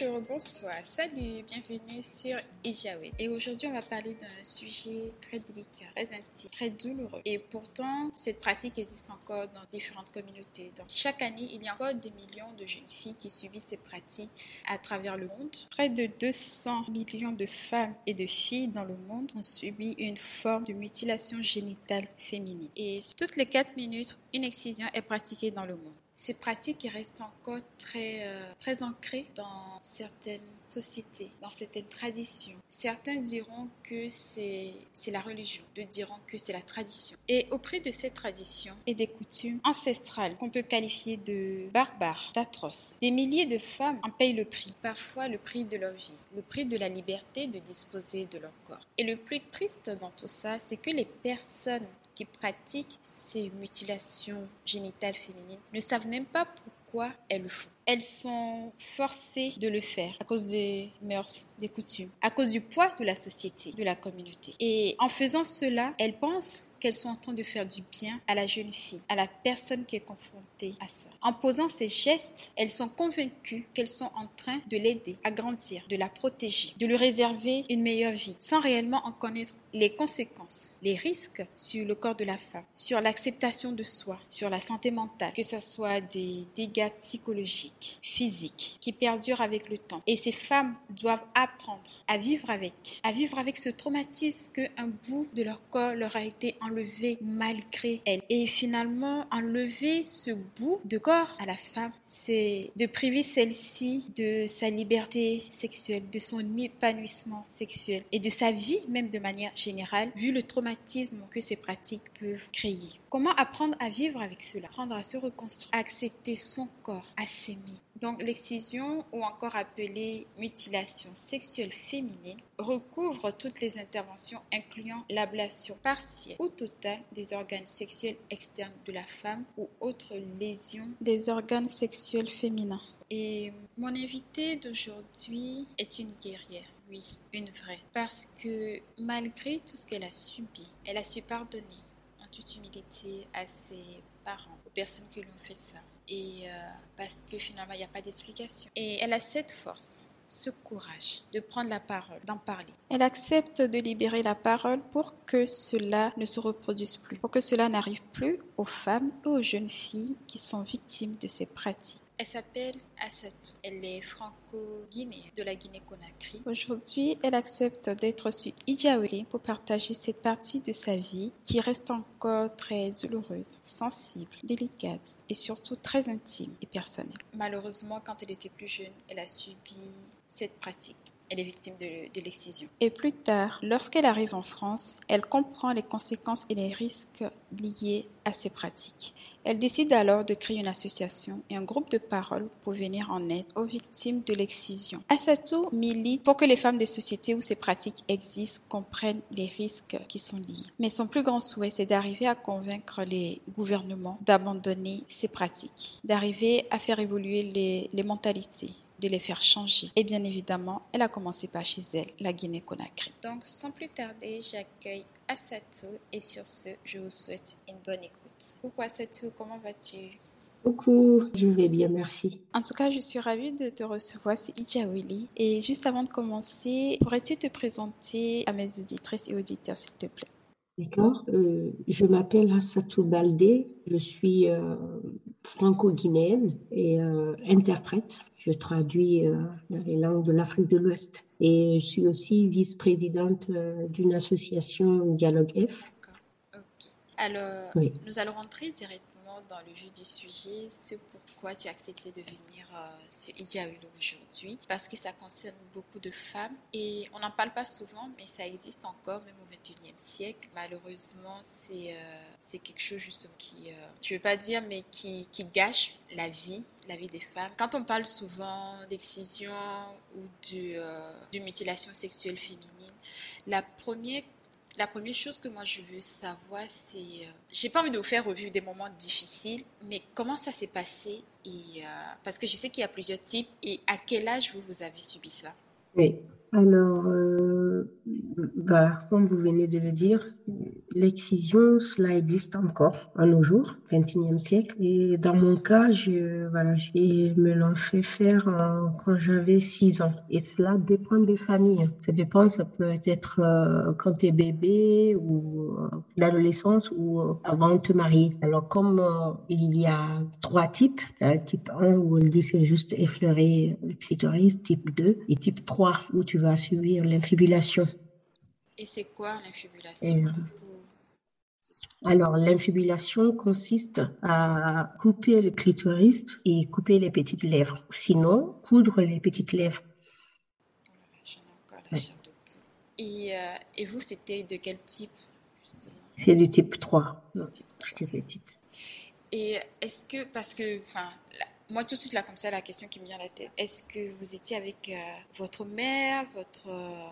Bonjour, bonsoir, salut, bienvenue sur Ijawe. Et aujourd'hui, on va parler d'un sujet très délicat, très intime, très douloureux. Et pourtant, cette pratique existe encore dans différentes communautés. Chaque année, il y a encore des millions de jeunes filles qui subissent ces pratiques à travers le monde. Près de 200 millions de femmes et de filles dans le monde ont subi une forme de mutilation génitale féminine. Et toutes les 4 minutes, une excision est pratiquée dans le monde ces pratiques restent encore très, euh, très ancrées dans certaines sociétés, dans certaines traditions. Certains diront que c'est la religion, d'autres diront que c'est la tradition. Et auprès de ces traditions et des coutumes ancestrales qu'on peut qualifier de barbares, d'atroces, des milliers de femmes en payent le prix, parfois le prix de leur vie, le prix de la liberté de disposer de leur corps. Et le plus triste dans tout ça, c'est que les personnes qui pratiquent ces mutilations génitales féminines ne savent même pas pourquoi elles le font elles sont forcées de le faire à cause des mœurs, des coutumes, à cause du poids de la société, de la communauté. Et en faisant cela, elles pensent qu'elles sont en train de faire du bien à la jeune fille, à la personne qui est confrontée à ça. En posant ces gestes, elles sont convaincues qu'elles sont en train de l'aider à grandir, de la protéger, de lui réserver une meilleure vie, sans réellement en connaître les conséquences, les risques sur le corps de la femme, sur l'acceptation de soi, sur la santé mentale, que ce soit des dégâts psychologiques physique, qui perdure avec le temps. Et ces femmes doivent apprendre à vivre avec, à vivre avec ce traumatisme qu'un bout de leur corps leur a été enlevé malgré elles. Et finalement, enlever ce bout de corps à la femme, c'est de priver celle-ci de sa liberté sexuelle, de son épanouissement sexuel et de sa vie même de manière générale, vu le traumatisme que ces pratiques peuvent créer. Comment apprendre à vivre avec cela? Apprendre à se reconstruire, à accepter son corps, à s'aimer. Donc l'excision, ou encore appelée mutilation sexuelle féminine, recouvre toutes les interventions incluant l'ablation partielle ou totale des organes sexuels externes de la femme ou autres lésions des organes sexuels féminins. Et mon invitée d'aujourd'hui est une guerrière. Oui, une vraie. Parce que malgré tout ce qu'elle a subi, elle a su pardonner toute humilité à ses parents, aux personnes qui lui ont fait ça. Et euh, parce que finalement, il n'y a pas d'explication. Et elle a cette force, ce courage de prendre la parole, d'en parler. Elle accepte de libérer la parole pour que cela ne se reproduise plus, pour que cela n'arrive plus aux femmes et aux jeunes filles qui sont victimes de ces pratiques. Elle s'appelle Assatou. Elle est franco-guinéenne de la Guinée-Conakry. Aujourd'hui, elle accepte d'être sur Ijaouli pour partager cette partie de sa vie qui reste encore très douloureuse, sensible, délicate et surtout très intime et personnelle. Malheureusement, quand elle était plus jeune, elle a subi cette pratique elle est victime de, l'excision. Et plus tard, lorsqu'elle arrive en France, elle comprend les conséquences et les risques liés à ces pratiques. Elle décide alors de créer une association et un groupe de parole pour venir en aide aux victimes de l'excision. Assatou milite pour que les femmes des sociétés où ces pratiques existent comprennent les risques qui sont liés. Mais son plus grand souhait, c'est d'arriver à convaincre les gouvernements d'abandonner ces pratiques, d'arriver à faire évoluer les mentalités de les faire changer. Et bien évidemment, elle a commencé par chez elle, la Guinée-Conakry. Donc, sans plus tarder, j'accueille Assatou et sur ce, je vous souhaite une bonne écoute. Coucou Assatou, comment vas-tu? Coucou, je vais bien, merci. En tout cas, je suis ravie de te recevoir sur Ijawili. Et juste avant de commencer, pourrais-tu te présenter à mes auditrices et auditeurs, s'il te plaît? D'accord. Euh, je m'appelle Assatou Baldé. Je suis euh, franco-guinéenne et euh, interprète. Je traduis euh, dans les langues de l'Afrique de l'Ouest. Et je suis aussi vice-présidente euh, d'une association Dialogue F. Alors, nous allons rentrer dans le vif du sujet, c'est pourquoi tu as accepté de venir euh, sur Idiaoulou aujourd'hui, parce que ça concerne beaucoup de femmes et on n'en parle pas souvent, mais ça existe encore, même au 21e siècle. Malheureusement, c'est c'est quelque chose justement qui, je ne veux pas dire, mais qui, qui gâche la vie la vie des femmes. Quand on parle souvent d'excision ou de, euh, de, mutilation sexuelle féminine, la première, la première chose que moi je veux savoir, c'est... Euh, j'ai pas envie de vous faire revivre des moments difficiles, mais comment ça s'est passé et, euh, Parce que je sais qu'il y a plusieurs types. Et à quel âge vous, vous avez subi ça? Oui. Alors, que, bah, comme vous venez de le dire, l'excision, cela existe encore à nos jours, 21e siècle. Et dans mon cas, je, voilà, je me l'ont fait faire quand j'avais 6 ans. Et cela dépend des familles. Ça dépend, ça peut être euh, quand tu es bébé ou euh, l'adolescence ou euh, avant de te marier. Alors, comme il y a trois types, type 1 où on dit c'est juste effleurer le clitoris, type 2 et type 3 où tu vas subir l'infibulation. Et c'est quoi l'infibulation alors, l'infibulation consiste à couper le clitoris et couper les petites lèvres. Sinon, coudre les petites lèvres. Et, euh, et vous, c'était de quel type C'est du type 3. type petite. Et est-ce que, parce que, enfin, moi tout de suite là comme ça, la question qui me vient à la tête, est-ce que vous étiez avec euh, votre mère, votre, euh,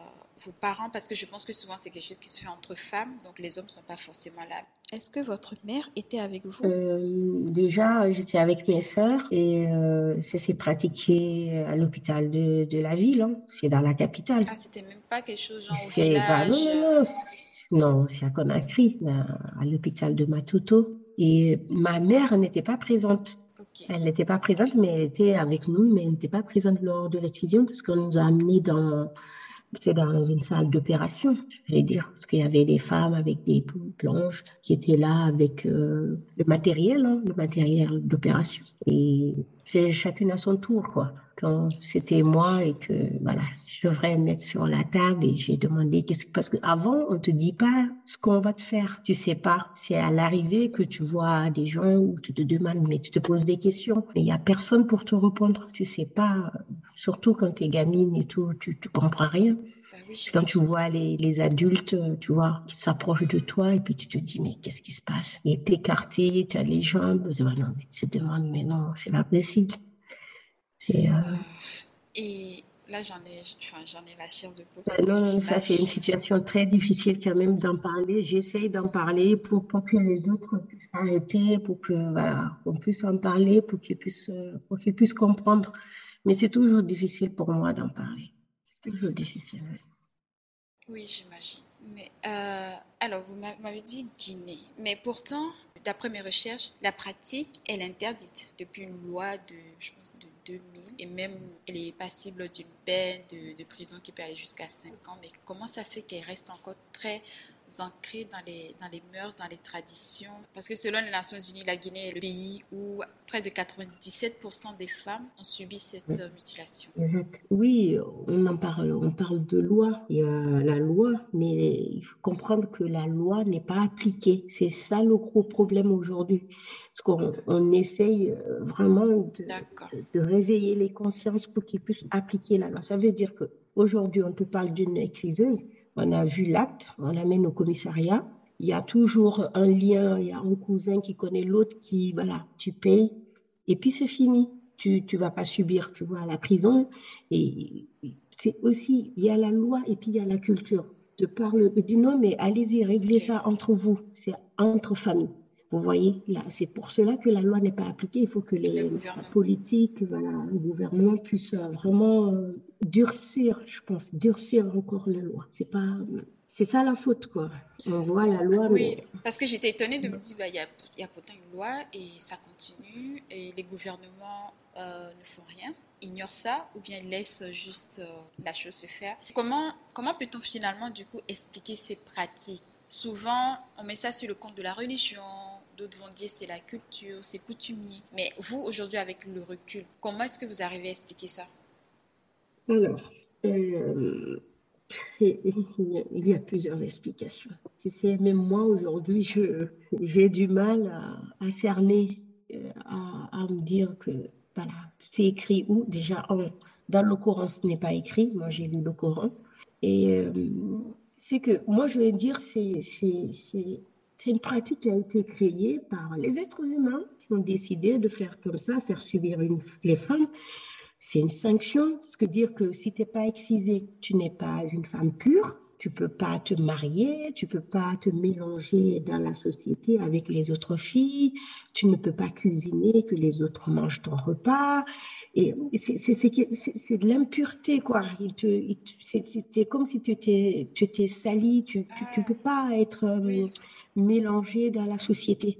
vos parents, parce que je pense que souvent c'est quelque chose qui se fait entre femmes, donc les hommes ne sont pas forcément là. Est-ce que votre mère était avec vous? Déjà, j'étais avec mes sœurs et ça s'est pratiqué à l'hôpital de, de, la ville, hein. c'est dans la capitale. Ah, c'était même pas quelque chose genre au village? Non, non, non c'est à Conakry, à l'hôpital de Matuto. Et ma mère n'était pas présente. Elle n'était pas présente, mais elle était avec nous, mais elle n'était pas présente lors de l'excision parce qu'on nous a amenés dans, dans une salle d'opération, je vais dire, parce qu'il y avait des femmes avec des planches qui étaient là avec euh, le matériel, hein, le matériel d'opération. C'est chacune à son tour, quoi quand c'était moi et que voilà, je devrais mettre sur la table et j'ai demandé qu'est-ce que parce qu'avant on te dit pas ce qu'on va te faire, tu sais pas. C'est à l'arrivée que tu vois des gens où tu te demandes mais tu te poses des questions mais il y a personne pour te répondre, tu sais pas. Surtout quand tu es gamine et tout, tu tu comprends rien. Bah quand tu vois les, les, adultes, tu vois, qui s'approchent de toi et puis tu te dis, mais qu'est-ce qui se passe? Et t'es écarté, tu as les jambes, tu te demandes, mais non, c'est pas possible. Euh, et là, j'en ai, enfin, j'en ai la chair de poule. non, ça, c'est une situation très difficile quand même d'en parler. J'essaye d'en parler pour, pour, que les autres puissent arrêter, pour que voilà, qu'on puisse en parler, pour qu'ils puissent, pour qu'ils puissent comprendre. Mais c'est toujours difficile pour moi d'en parler. Oui, j'imagine. Mais euh, alors, vous m'avez dit Guinée, mais pourtant, d'après mes recherches, la pratique est interdite depuis une loi de, je pense, de 2000 et même elle est passible d'une peine de, de, prison qui peut aller jusqu'à 5 ans. Mais comment ça se fait qu'elle reste encore très ancrée dans les, dans les mœurs, dans les traditions. Parce que selon les Nations Unies, la Guinée est le pays où près de 97% des femmes ont subi cette mutilation. Oui, on en parle, on parle de loi. Il y a la loi, mais il faut comprendre que la loi n'est pas appliquée. C'est ça le gros problème aujourd'hui. Parce qu'on on essaye euh, vraiment de, de, réveiller les consciences pour qu'ils puissent appliquer la loi. Ça veut dire qu'aujourd'hui, on te parle d'une exciseuse, on a vu l'acte, on l'amène au commissariat. Il y a toujours un lien, il y a un cousin qui connaît l'autre qui, voilà, tu payes. Et puis c'est fini. Tu ne vas pas subir, tu vois, la prison. Et c'est aussi, il y a la loi et puis il y a la culture. De parle, dis non, mais allez-y, réglez ça entre vous. C'est entre familles. Vous voyez, c'est pour cela que la loi n'est pas appliquée. Il faut que les politiques, voilà, le gouvernement puisse vraiment euh, durcir, je pense, durcir encore la loi. C'est pas, c'est ça la faute, quoi. On voit la loi. Oui, parce que j'étais étonnée de me dire, bah, il y, a, y, a, pourtant une loi et ça continue et les gouvernements euh, ne font rien ignorent ça ou bien laissent juste euh, la chose se faire. Comment, comment peut-on finalement du coup expliquer ces pratiques? Souvent, on met ça sur le compte de la religion, d'autres vont dire c'est la culture, c'est coutumier. Mais vous, aujourd'hui, avec le recul, comment est-ce que vous arrivez à expliquer ça? Alors, euh, il y a plusieurs explications. Tu sais, même moi, aujourd'hui, j'ai du mal à, cerner, euh, à, me dire que, voilà, c'est écrit où? Déjà, dans le Coran, ce n'est pas écrit. Moi, j'ai lu le Coran. Et euh, c'est que, moi, je vais dire, c'est c'est une pratique qui a été créée par les êtres humains qui ont décidé de faire comme ça, faire subir les femmes. C'est une sanction, ce que dire que si tu n'es pas excisée, tu n'es pas une femme pure. tu peux pas te marier, tu peux pas te mélanger dans la société avec les autres filles, tu ne peux pas cuisiner que les autres mangent ton repas. Et c'est de l'impureté, quoi. C'est comme si tu t'es sali, tu ne peux pas être euh, mélangé dans la société.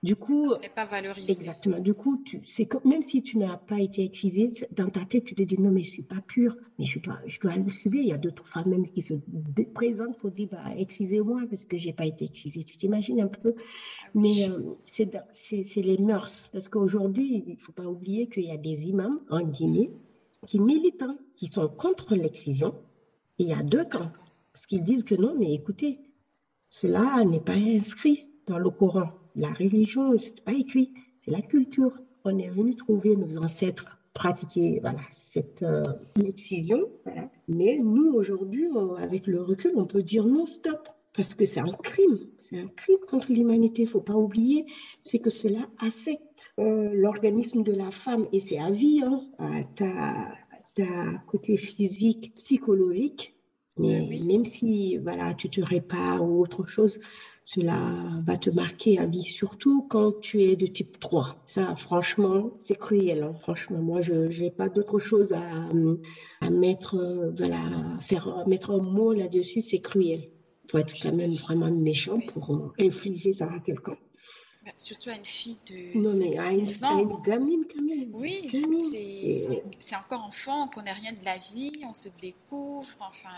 Du coup, pas valorisé. Exactement. Du coup, c'est comme même si tu n'as pas été excisé, dans ta tête, tu te dis non, mais je suis pas pure, mais je dois, je dois le subir. Il y a d'autres femmes même qui se présentent pour dire bah, excisez-moi parce que j'ai pas été excisée. Tu t'imagines un peu? Ah Mais euh, c'est les mœurs. Parce qu'aujourd'hui, il faut pas oublier qu'il y a des imams en Guinée qui militent, qui sont contre l'excision. Et il y a deux camps. Parce qu'ils disent que non, mais écoutez, cela n'est pas inscrit dans le Coran. La religion, c'est pas écrit, c'est la culture. On est venu trouver nos ancêtres pratiquer voilà, cette euh, excision. Mais nous, aujourd'hui, avec le recul, on peut dire non, stop. Parce que c'est un crime, c'est un crime contre l'humanité. Il ne faut pas oublier, c'est que cela affecte euh, l'organisme de la femme et c'est à vie, hein, ta, ta côté physique, psychologique. Mais même si voilà, tu te répares ou autre chose, cela va te marquer à vie, surtout quand tu es de type 3. Ça, franchement, c'est cruel. Hein. Franchement, moi, je n'ai pas d'autre chose à, à, mettre, voilà, faire, mettre un mot là-dessus. C'est cruel. Il faut être quand même vraiment méchant pour infliger ça à quelqu'un. Bah, surtout à une fille de non, mais à une, une gamine quand même. Oui, c'est encore enfant, on connaît rien de la vie, on se découvre, enfin.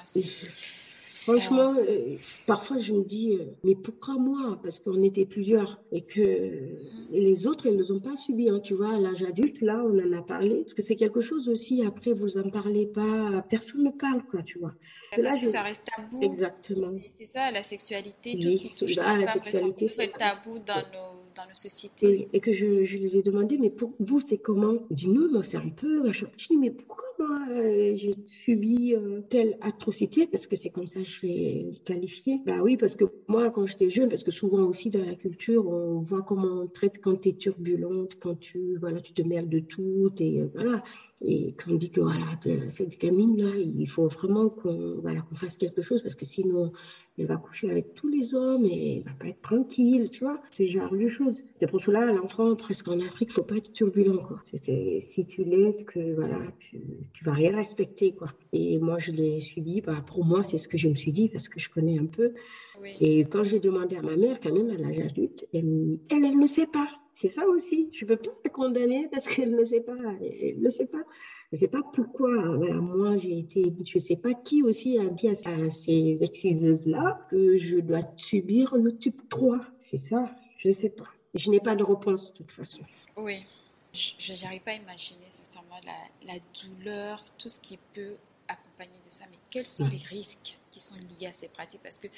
Franchement, euh, parfois je me dis, euh, mais pourquoi moi? Parce qu'on était plusieurs et que mm. les autres, elles ne les ont pas subi. Hein, tu vois, à l'âge adulte, là, on en a parlé. Parce que c'est quelque chose aussi, après, vous en parlez pas, personne ne parle, quoi, tu vois. Parce que ça reste tabou. Exactement. C'est ça, la sexualité, tout ce qui touche la, la sexualité, c'est tabou dans nos dans nos sociétés. et que je, les ai demandé, mais pour vous, c'est comment? Je dis non, c'est un peu. Je dis, mais pourquoi euh, j'ai subi euh, telle atrocité, parce que c'est comme ça que je vais qualifier. Bah oui, parce que moi, quand j'étais jeune, parce que souvent aussi dans la culture, on voit comment on traite quand tu es turbulente, quand tu, voilà, tu te mêles de tout, et voilà. Et quand on dit que voilà, cette gamine-là, il faut vraiment qu'on voilà, qu'on fasse quelque chose parce que sinon, elle va coucher avec tous les hommes et elle va pas être tranquille, tu vois. C'est genre de choses. C'est pour cela, l'enfant, presque en Afrique, faut pas être turbulent, quoi. C'est, si tu laisses que, voilà, tu, tu vas rien respecter, quoi. Et moi, je l'ai subi, bah, pour moi, c'est ce que je me suis dit parce que je connais un peu. Et quand j'ai demandé à ma mère, quand même, à l'âge adulte, elle, elle, elle ne sait pas. C'est ça aussi. Je ne peux pas la condamner parce qu'elle ne sait pas. Elle ne sait pas. Je ne sais pas pourquoi. Voilà, moi, j'ai été. Je ne sais pas qui aussi a dit à, ces exciseuses-là que je dois subir le type 3. C'est ça. Je ne sais pas. Je n'ai pas de réponse de toute façon. Oui. Je n'arrive pas à imaginer sincèrement la, la douleur, tout ce qui peut accompagner de ça. Mais quels sont les risques qui sont liés à ces pratiques? Parce que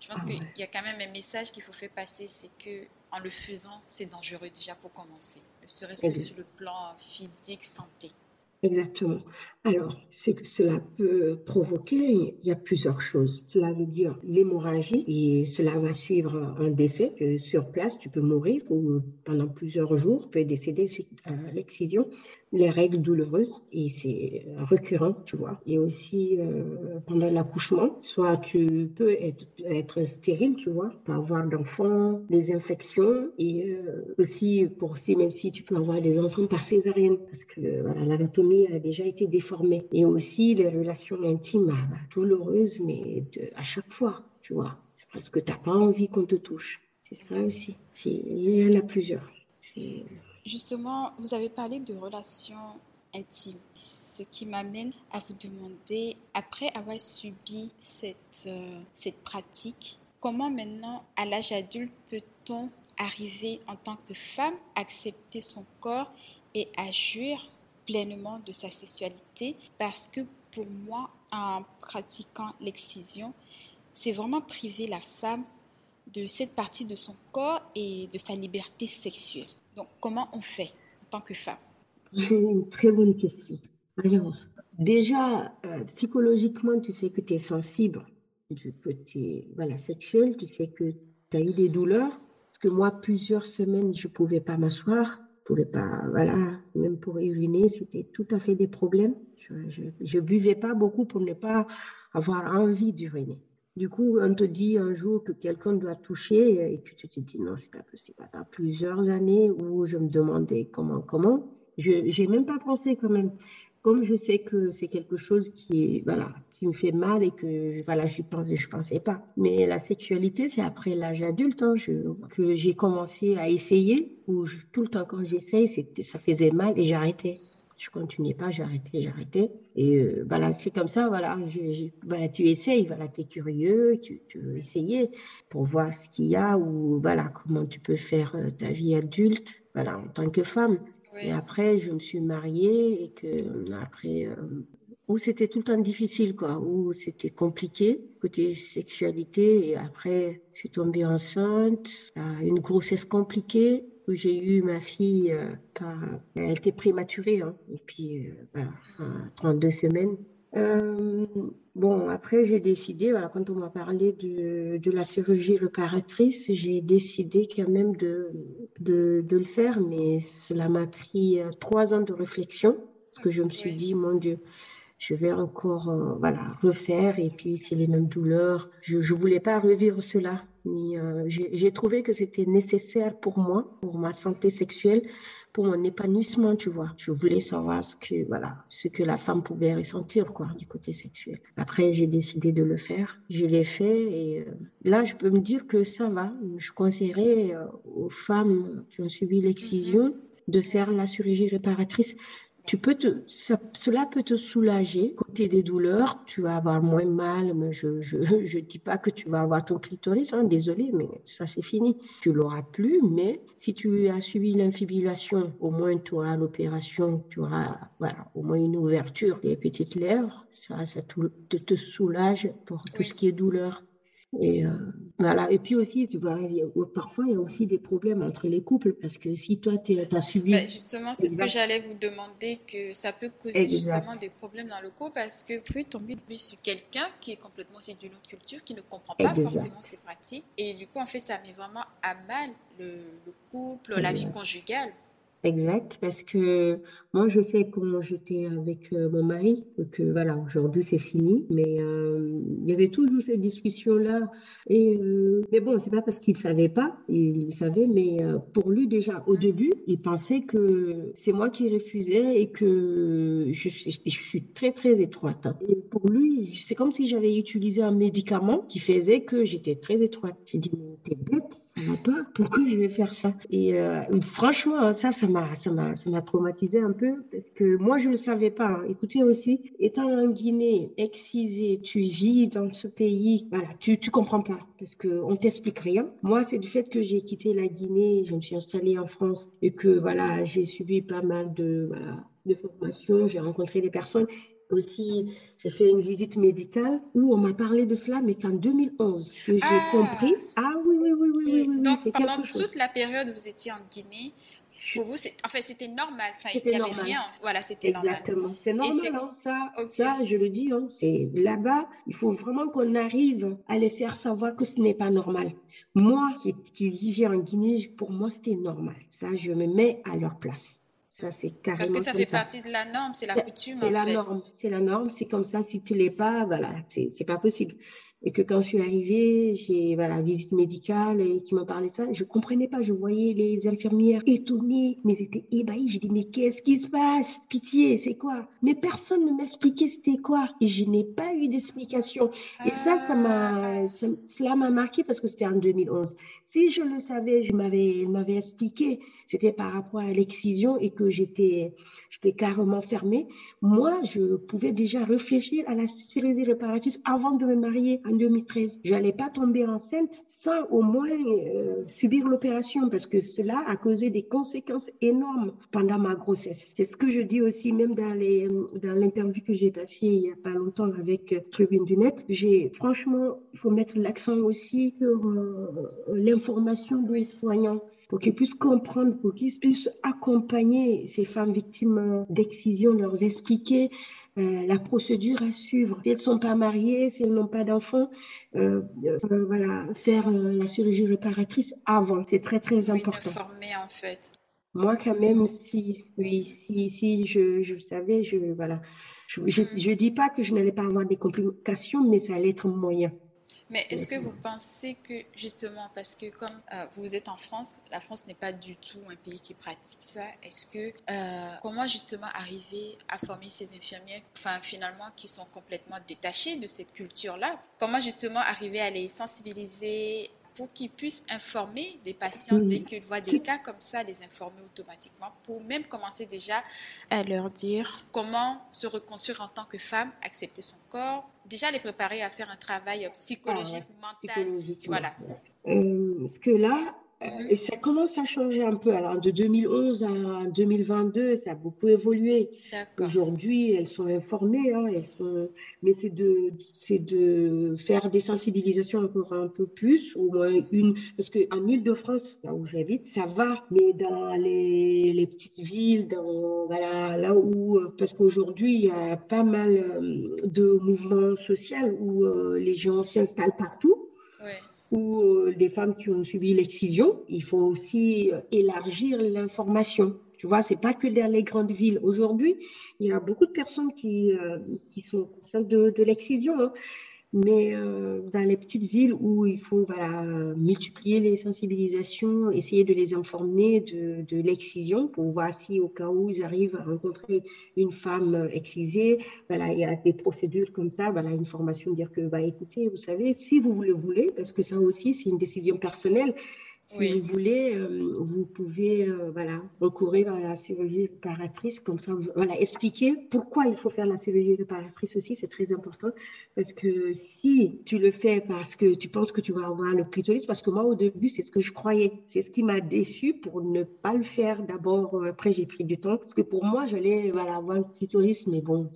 je pense ah qu'il y a quand même un message qu'il faut faire passer, c'est que en le faisant, c'est dangereux déjà pour commencer, ne serait-ce que sur le plan physique, santé. Exactement. Alors, c'est que cela peut provoquer, il y a plusieurs choses. Cela veut dire l'hémorragie et cela va suivre un décès. Que sur place, tu peux mourir ou pendant plusieurs jours, tu peux décéder suite à l'excision les règles douloureuses et c'est récurrent, tu vois. Et aussi euh, pendant l'accouchement, soit tu peux être, stérile, tu vois, pas avoir d'enfants, des infections et euh, aussi pour si même si tu peux avoir des enfants par césarienne parce que l'anatomie a déjà été déformée et aussi les relations intimes bah, douloureuses mais à chaque fois, tu vois. C'est parce que t'as pas envie qu'on te touche. C'est ça aussi. Il y en a plusieurs. Justement, vous avez parlé de relations intimes, ce qui m'amène à vous demander, après avoir subi cette, euh, cette pratique, comment maintenant, à l'âge adulte, peut-on arriver en tant que femme, accepter son corps et agir pleinement de sa sexualité? Parce que pour moi, en pratiquant l'excision, c'est vraiment priver la femme de cette partie de son corps et de sa liberté sexuelle. Donc, comment on fait en tant que femme? Une très bonne question. Alors, déjà, euh, psychologiquement, tu sais que tu es sensible du côté voilà, sexuel, tu sais que tu as eu des douleurs. Parce que moi, plusieurs semaines, je ne pouvais pas m'asseoir, pouvais pas, voilà, même pour uriner, c'était tout à fait des problèmes. Je ne buvais pas beaucoup pour ne pas avoir envie d'uriner. Du coup, on te dit un jour que quelqu'un doit toucher et que tu te dis non, c'est pas possible. Pendant plusieurs années où je me demandais comment, comment, je n'ai même pas pensé quand même. Comme je sais que c'est quelque chose qui, voilà, qui me fait mal et que voilà, je pensais, je pensais pas. Mais la sexualité, c'est après l'âge adulte hein, que j'ai commencé à essayer. Où tout le temps quand j'essaye, ça faisait mal et j'arrêtais je continuais pas, j'arrêtais, j'arrêtais. Et euh, voilà, c'est comme ça, voilà, voilà, tu essayes, voilà, tu es curieux, tu, veux essayer pour voir ce qu'il y a ou voilà, comment tu peux faire euh, ta vie adulte, voilà, en tant que femme. Et après, je me suis mariée et que après, euh, où c'était tout le temps difficile, quoi, où c'était compliqué côté sexualité. Et après, je suis tombée enceinte, une grossesse compliquée où j'ai eu ma fille, euh, par, elle était prématurée, hein, et puis euh, voilà, 32 semaines. Euh, bon, après, j'ai décidé, voilà, quand on m'a parlé de, de, la chirurgie réparatrice, j'ai décidé quand même de, de, de, le faire, mais cela m'a pris trois ans de réflexion, parce que je me suis dit, mon Dieu, je vais encore voilà refaire et puis c'est les mêmes douleurs. Je ne voulais pas revivre cela. Euh, j'ai trouvé que c'était nécessaire pour moi, pour ma santé sexuelle, pour mon épanouissement, tu vois. Je voulais savoir ce que, voilà, ce que la femme pouvait ressentir, quoi, du côté sexuel. Après, j'ai décidé de le faire. Je l'ai fait et euh, là, je peux me dire que ça va. Je conseillerais euh, aux femmes qui ont subi l'excision de faire la chirurgie réparatrice tu peux te, cela peut te soulager. Côté des douleurs, tu vas avoir moins mal. Mais je ne je, dis pas que tu vas avoir ton clitoris, hein, désolé, mais ça c'est fini. Tu l'auras plus, mais si tu as subi l'infibulation, au moins tu auras l'opération, tu auras voilà, au moins une ouverture des petites lèvres. Ça, ça te, te soulage pour tout ce qui est douleur. Et euh, voilà. Et puis aussi, tu vois, parfois il y a aussi des problèmes entre les couples parce que si toi tu as subi. Bah, justement, c'est ce que j'allais vous demander que ça peut causer justement des problèmes dans le couple parce que plus tomber sur quelqu'un qui est complètement aussi d'une autre culture, qui ne comprend pas forcément ses pratiques. Et du coup, en fait, ça met vraiment à mal le, couple, la vie conjugale. Exact, parce que moi, je sais comment j'étais avec euh, mon mari, que voilà, aujourd'hui c'est fini, mais euh, il y avait toujours cette discussion-là. Et euh, mais bon, c'est pas parce qu'il savait pas, il savait, mais pour lui déjà au début, il pensait que c'est moi qui refusais et que je, suis très très étroite. Et pour lui, c'est comme si j'avais utilisé un médicament qui faisait que j'étais très étroite. J'ai dit t'es bête, ça va pas. Pourquoi je vais faire ça? Et franchement, ça, ça ça m'a, ça m'a traumatisé un peu parce que moi, je ne le savais pas. Écoutez aussi, étant en Guinée, excisé, tu vis dans ce pays, voilà, tu, tu comprends pas parce qu'on t'explique rien. Moi, c'est du fait que j'ai quitté la Guinée, je me suis installée en France et que, voilà, j'ai subi pas mal de, de formations, j'ai rencontré des personnes aussi, j'ai fait une visite médicale où on m'a parlé de cela, mais qu'en 2011, que j'ai ah. compris. Ah oui, oui, oui, oui, oui, oui, Donc, pendant toute la période où vous étiez en Guinée, pour vous, en fait, c'était normal. Enfin, il n'y avait rien. Voilà, c'était normal. Exactement. C'est normal. Hein, ça, ça, je le dis. Hein, c'est là-bas, il faut vraiment qu'on arrive à les faire savoir que ce n'est pas normal. Moi, qui, qui vivais en Guinée, pour moi, c'était normal. Ça, je me mets à leur place. Ça, c'est carrément. Parce que ça fait partie de la norme, c'est la coutume. C'est la norme, c'est la norme, c'est comme ça. Si tu l'es pas, voilà, c'est pas possible et que quand je suis arrivée, j'ai voilà visite médicale et qui m'a parlé de ça, je comprenais pas, je voyais les infirmières étonnées, mais elles étaient ébahies. Je dis mais qu'est-ce qui se passe? Pitié, c'est quoi? Mais personne ne m'expliquait c'était quoi et je n'ai pas eu d'explication. Et ça, ça m'a, cela m'a marqué parce que c'était en 2011. Si je le savais, je m'avais, m'avait expliqué, c'était par rapport à l'excision et que j'étais, j'étais carrément fermée. Moi, je pouvais déjà réfléchir à la chirurgie réparatrice avant de me marier en 2013. Je n'allais pas tomber enceinte sans au moins euh, subir l'opération parce que cela a causé des conséquences énormes pendant ma grossesse. C'est ce que je dis aussi même dans les dans l'interview que j'ai passée il y a pas longtemps avec Tribune du Net. Franchement, il faut mettre l'accent aussi sur euh, l'information des soignants pour qu'ils puissent comprendre, pour qu'ils puissent accompagner ces femmes victimes d'excision, leur expliquer euh, la procédure à suivre. Si elles ne sont pas mariées, si elles n'ont pas d'enfants, euh, euh, voilà, faire la chirurgie réparatrice avant. C'est très, très important. Oui, en fait. Moi, quand même, si, oui, si, si je, je savais, je, voilà, je, je, dis pas que je n'allais pas avoir des complications, mais ça allait être moyen. Mais est-ce que vous pensez que justement, parce que comme euh, vous êtes en France, la France n'est pas du tout un pays qui pratique ça, est-ce que euh, comment justement arriver à former ces infirmières, enfin finalement qui sont complètement détachées de cette culture-là? Comment justement arriver à les sensibiliser pour qu'ils puissent informer des patients dès qu'ils voient des cas comme ça, les informer automatiquement pour même commencer déjà à leur dire comment se reconstruire en tant que femme, accepter son corps, déjà les préparer à faire un travail psychologique, ah mental. Voilà. Euh, ce que là, et ça commence à changer un peu. Alors, de 2011 à 2022, ça a beaucoup évolué. Aujourd'hui, elles sont informées, hein, elles sont... mais c'est de, faire des sensibilisations encore un peu plus, au moins une, parce qu'en Ile-de-France, là où j'habite, ça va, mais dans les, les petites villes, dans, voilà, là où, parce qu'aujourd'hui, il y a pas mal euh, de mouvements sociaux où euh, les gens s'installent partout ou euh, des femmes qui ont subi l'excision, il faut aussi euh, élargir l'information. Tu vois, c'est pas que dans les grandes villes. Aujourd'hui, il y a beaucoup de personnes qui, euh, qui sont conscientes de, de l'excision. Hein. Mais euh, dans les petites villes où il faut voilà, multiplier les sensibilisations, essayer de les informer de, de l'excision pour voir si au cas où ils arrivent à rencontrer une femme excisée, voilà, il y a des procédures comme ça, voilà, une formation, dire que, bah, écoutez, vous savez, si vous le voulez, parce que ça aussi, c'est une décision personnelle, si vous voulez, euh, vous pouvez euh, voilà, recourir à la chirurgie réparatrice, comme ça, voilà, expliquer pourquoi il faut faire la chirurgie réparatrice aussi, c'est très important. Parce que si tu le fais parce que tu penses que tu vas avoir le clitoris, parce que moi, au début, c'est ce que je croyais. C'est ce qui m'a déçu pour ne pas le faire d'abord. Euh, après, j'ai pris du temps. Parce que pour moi, j'allais voilà, avoir le clitoris, mais bon,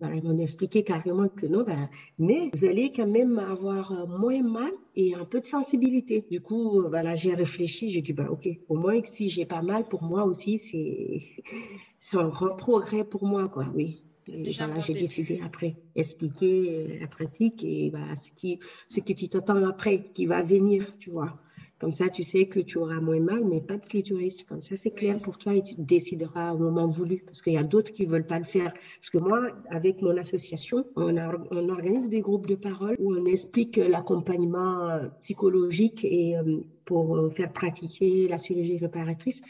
voilà, ils m'ont expliqué carrément que non. Ben, mais vous allez quand même avoir moins mal et un peu de sensibilité. Du coup, euh, voilà, j'ai réfléchi, j'ai dit, bah, ok, au moins si j'ai pas mal, pour moi aussi, c'est un grand progrès pour moi, quoi, oui. voilà, j'ai décidé après expliquer euh, la pratique et voilà, ce qui, ce que tu t'attends après, ce qui va venir, tu vois. Comme ça, tu sais que tu auras moins mal, mais pas de clitoris. Comme ça, c'est clair pour toi et tu décideras au moment voulu. Parce qu'il y a d'autres qui ne veulent pas le faire. Parce que moi, avec mon association, on, on organise des groupes de parole où on explique l'accompagnement euh, psychologique et euh, pour euh, faire pratiquer la chirurgie réparatrice.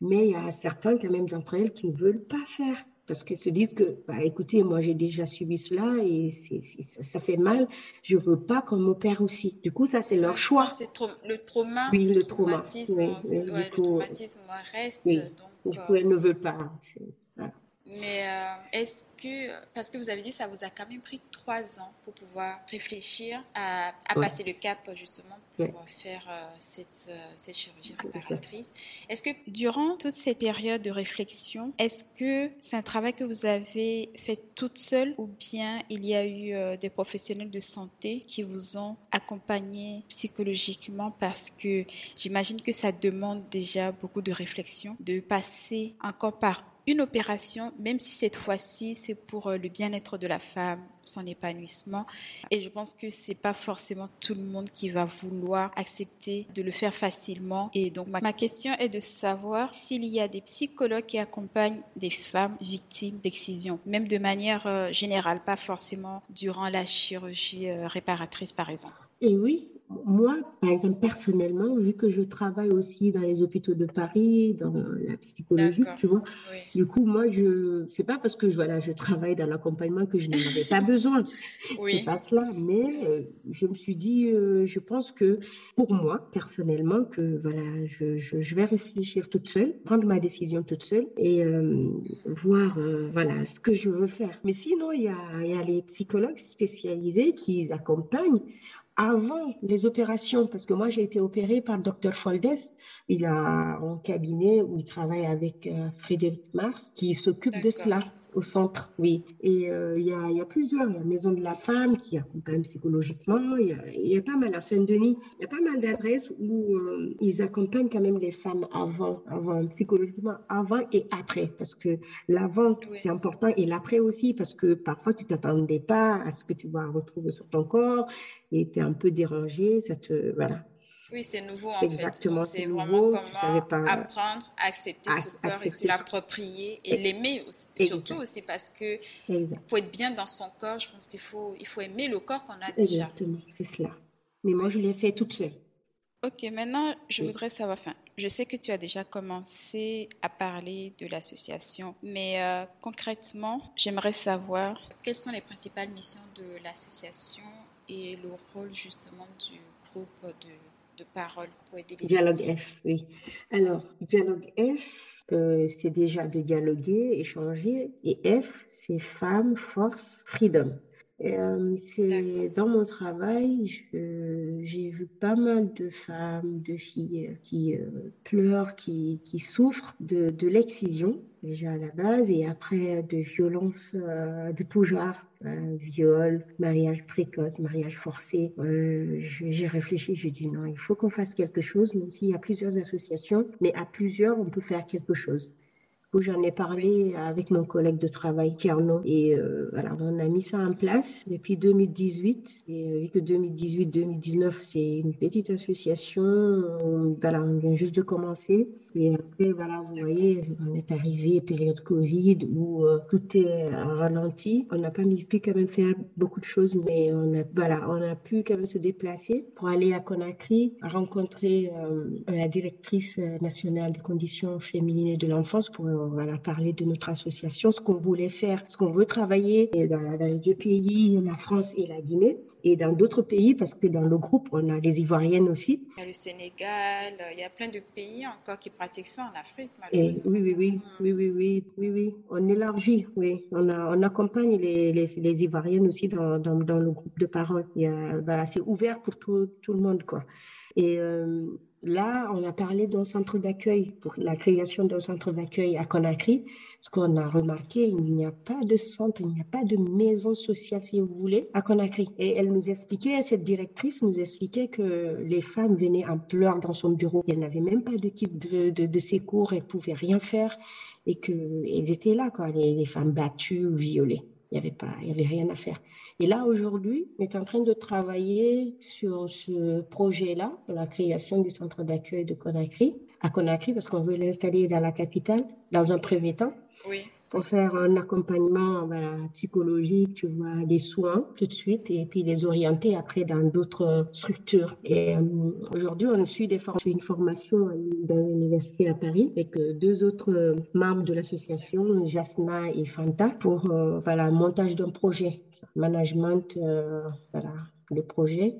Mais il y a certains, quand même, d'entre elles qui ne veulent pas faire parce qu'ils se disent que, bah, écoutez, moi j'ai déjà subi cela et ça, fait mal, je veux pas qu'on m'opère aussi. Du coup, ça c'est leur choix. C'est le trauma, oui, le, traumatisme, oui, oui, le traumatisme reste. Donc, du coup, elle ne veut pas. Mais euh, est-ce que, parce que vous avez dit, ça vous a quand même pris trois ans pour pouvoir réfléchir à, passer le cap justement pour faire euh, cette, euh, cette, chirurgie réparatrice. Est-ce que durant toute cette période de réflexion, est-ce que c'est un travail que vous avez fait toute seule ou bien il y a eu des professionnels de santé qui vous ont accompagné psychologiquement? Parce que j'imagine que ça demande déjà beaucoup de réflexion, de passer encore par une opération, même si cette fois-ci c'est pour euh, le bien-être de la femme, son épanouissement. Et je pense que c'est pas forcément tout le monde qui va vouloir accepter de le faire facilement. Et donc ma, question est de savoir s'il y a des psychologues qui accompagnent des femmes victimes d'excision, même de manière euh, générale, pas forcément durant la chirurgie euh, réparatrice par exemple. Et oui, moi, par exemple, personnellement, vu que je travaille aussi dans les hôpitaux de Paris, dans la psychologie, tu vois, du coup, moi, je, c'est pas parce que voilà, je travaille dans l'accompagnement que je n'en avais pas besoin. Oui. C'est pas cela, mais euh, je me suis dit, euh, je pense que pour moi, personnellement, que voilà, je, je, vais réfléchir toute seule, prendre ma décision toute seule et euh, voir, voilà, ce que je veux faire. Mais sinon, il y a, y a les psychologues spécialisés qui accompagnent avant les opérations, parce que moi j'ai été opérée par le docteur Foldes, il a un cabinet où il travaille avec euh, Frédéric Mars, qui s'occupe de cela au centre, oui. Et euh, il y, a, y, a, plusieurs. Il y a Maison de la Femme qui accompagne psychologiquement. Il y, y, a pas mal à Saint-Denis. Il y a pas mal d'adresses où euh, ils accompagnent quand même les femmes avant, avant, psychologiquement, avant et après. Parce que l'avant, c'est important. Et l'après aussi, parce que parfois, tu t'attendais pas à ce que tu vas retrouver sur ton corps et tu es un peu dérangé. Ça te, voilà. Oui, c'est nouveau en Exactement, fait. C'est vraiment comment apprendre à accepter ce corps et se l'approprier et l'aimer surtout aussi parce que pour être bien dans son corps, je pense qu'il faut, il faut aimer le corps qu'on a déjà. Exactement, c'est cela. Mais moi, je l'ai fait toute seule. Ok, maintenant, je voudrais savoir, enfin, je sais que tu as déjà commencé à parler de l'association, mais euh, concrètement, j'aimerais savoir quelles sont les principales missions de l'association et le rôle justement du groupe de, de parole pour aider les Dialogue F, oui. Alors, Dialogue F, euh, c'est déjà de dialoguer, échanger, et F, c'est Femmes, Force, Freedom. Euh, c'est dans mon travail, j'ai pas mal de femmes, de filles qui euh, pleurent, qui, qui, souffrent de, de l'excision déjà à la base et après de violences euh, de tout genre, viol, mariage précoce, mariage forcé. j'ai réfléchi, j'ai dit non, il faut qu'on fasse quelque chose, même s'il y a plusieurs associations, mais à plusieurs, on peut faire quelque chose j'en ai parlé avec mon collègue de travail, Tierno. Et euh, voilà, on a mis ça en place depuis 2018. Et vu que 2018-2019, c'est une petite association, on, voilà, on vient juste de commencer. Et après, voilà, vous voyez, on est arrivé période Covid où euh, tout est ralenti. On n'a pas pu quand même faire beaucoup de choses, mais on a, voilà, on a pu quand même se déplacer pour aller à Conakry, rencontrer euh, la directrice nationale des conditions féminines et de l'enfance pour euh, on va parler de notre association, ce qu'on voulait faire, ce qu'on veut travailler euh, dans, les deux pays, la France et la Guinée et dans d'autres pays, parce que dans le groupe, on a les Ivoiriennes aussi. Il y a le Sénégal, euh, il y a plein de pays encore qui pratiquent ça en Afrique, malheureusement. Oui, oui, oui, oui, oui, oui, oui, on élargit, oui. On, accompagne les, Ivoiriennes aussi dans, le groupe de parole. Voilà, c'est ouvert pour tout, le monde, quoi. Et... Là, on a parlé d'un centre d'accueil, pour la création d'un centre d'accueil à Conakry. Ce qu'on a remarqué, il n'y a pas de centre, il n'y a pas de maison sociale, si vous voulez, à Conakry. Et elle nous expliquait, cette directrice nous expliquait que les femmes venaient en pleurs dans son bureau. Elle n'avait même pas de de, de, de secours, elle pouvait rien faire et qu'elles étaient là, quoi, les femmes battues ou violées. Il n'y avait pas, il y avait rien à faire. Et là, aujourd'hui, on est en train de travailler sur ce projet-là, la création du centre d'accueil de Conakry, à Conakry, parce qu'on veut l'installer dans la capitale, dans un premier temps. Oui pour faire un accompagnement voilà, psychologique, tu vois, des soins tout de suite et puis les orienter après dans d'autres structures. Et euh, aujourd'hui, on suit des une formation dans l'université à Paris avec euh, deux autres membres de l'association, Jasna et Fanta, pour euh, voilà, montage d'un projet, management voilà, de projet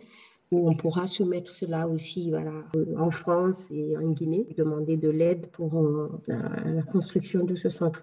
on pourra soumettre cela aussi voilà, en France et en Guinée, demander de l'aide pour euh, la, construction de ce centre.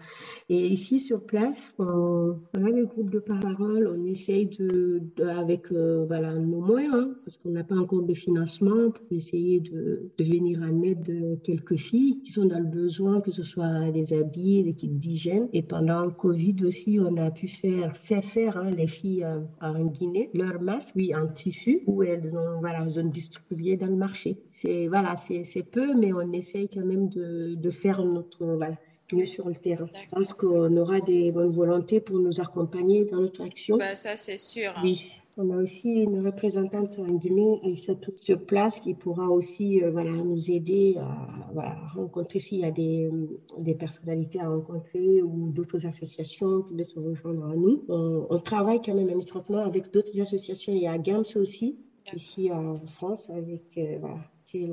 Et ici, sur place, on, a le groupe de parole, on essaye de, avec euh, voilà, nos moyens, hein, parce qu'on n'a pas encore de financement pour essayer de, de, venir en aide de quelques filles qui sont dans le besoin, que ce soit des habits, des kits d'hygiène. Et pendant le Covid aussi, on a pu faire, faire faire hein, les filles euh, en Guinée leur masque, oui, en tissu, où elles ont voilà, zone distribuée dans le marché. C'est voilà, c'est peu, mais on essaye quand même de, de faire notre voilà, mieux sur le terrain. Je pense qu'on aura des bonnes volontés pour nous accompagner dans notre action. Bah, ça, c'est sûr. Hein. Oui. On a aussi une représentante en Guinée, tout sur place, qui pourra aussi euh, voilà, nous aider à voilà, rencontrer s'il y a des, des, personnalités à rencontrer ou d'autres associations qui veulent se rejoindre à nous. On, on travaille quand même étroitement avec d'autres associations. Il y a GAMS aussi, ici en France avec euh, voilà, qui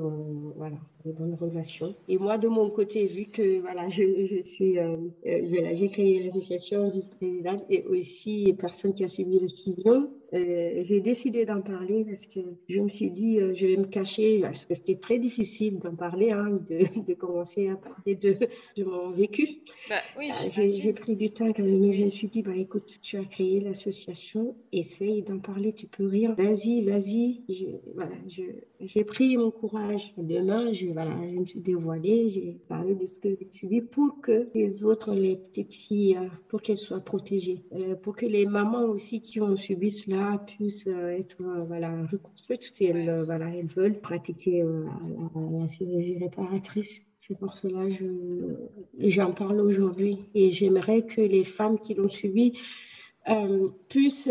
voilà, de bonnes relations. Et moi, de mon côté, vu que voilà, je, suis, euh, euh j'ai créé l'association vice-présidente et aussi personne qui a suivi le fusion, euh, j'ai décidé d'en parler parce que je me suis dit, euh, je vais me cacher, parce que c'était très difficile d'en parler, hein, de, de, commencer à parler de, de mon vécu. Bah, oui, euh, j'ai pris du temps quand même, mais je me suis dit, bah, écoute, tu as créé l'association, essaye d'en parler, tu peux rire, vas-y, vas-y. Voilà, j'ai pris mon courage. Demain, je, voilà, je me suis dévoilée, j'ai parlé de ce que j'ai subi pour que les autres, les petites filles, pour qu'elles soient protégées, pour que les mamans aussi qui ont subi cela, puissent euh, être euh, voilà, reconstruites. Si elles, euh, voilà, elles veulent pratiquer la, chirurgie réparatrice. C'est pour cela que j'en parle aujourd'hui. Et j'aimerais que les femmes qui l'ont subi puissent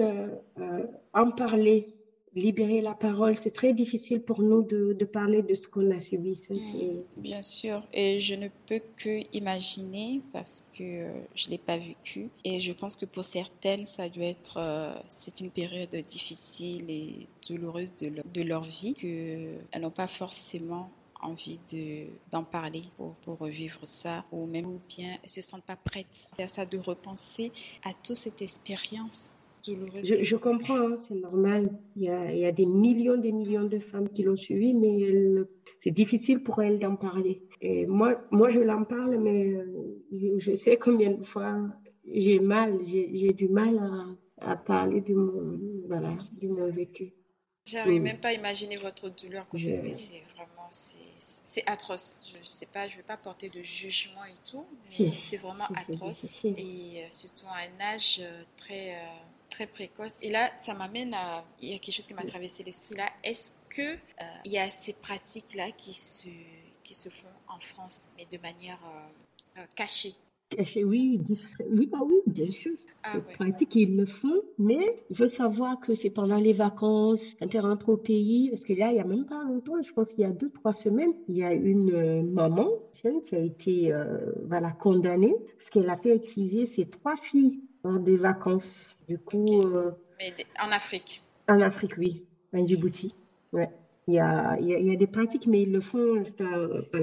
en parler libérer la parole. C'est très difficile pour nous de, de parler de ce qu'on a subi. Ça, mm, Bien sûr. Et je ne peux que imaginer parce que euh, je l'ai pas vécu. Et je pense que pour certaines, ça doit être, euh, c'est une période difficile et douloureuse de leur, de leur vie qu'elles n'ont pas forcément envie de, d'en parler pour, pour revivre ça, ou même ou bien elles se sentent pas prêtes à ça, de repenser à toute cette expérience Je, je comprends, hein, c'est normal. Il y, a, il y, a, des millions, des millions de femmes qui l'ont suivi, mais c'est difficile pour elles d'en parler. Et moi, moi je l'en parle, mais je, je, sais combien de fois j'ai mal, j'ai, j'ai du mal à, à parler de mon, voilà, de mon vécu. J'arrive oui. même pas à imaginer votre douleur, je... parce que c'est vraiment, c'est c'est atroce. Je ne sais pas, je vais pas porter de jugement et tout, mais c'est vraiment atroce. Et euh, surtout à un âge euh, très, euh, très précoce. Et là, ça m'amène à. Il y a quelque chose qui m'a traversé l'esprit là. Est-ce qu'il euh, y a ces pratiques-là qui se, qui se font en France, mais de manière euh, cachée? Oui, oui, bah oui, bien sûr. Ah, ouais. pratique, ils le font, mais je veux savoir que c'est pendant les vacances, quand tu rentres au pays, parce que là, il n'y a même pas longtemps, je pense qu'il y a deux, trois semaines, il y a une euh, maman tiens, qui a été euh, voilà, condamnée parce qu'elle a fait exciser ses trois filles des vacances. Du coup. Okay. Euh, mais en Afrique En Afrique, oui, en Djibouti. Ouais. Il y, a, il, y a, il y a, des pratiques, mais ils le font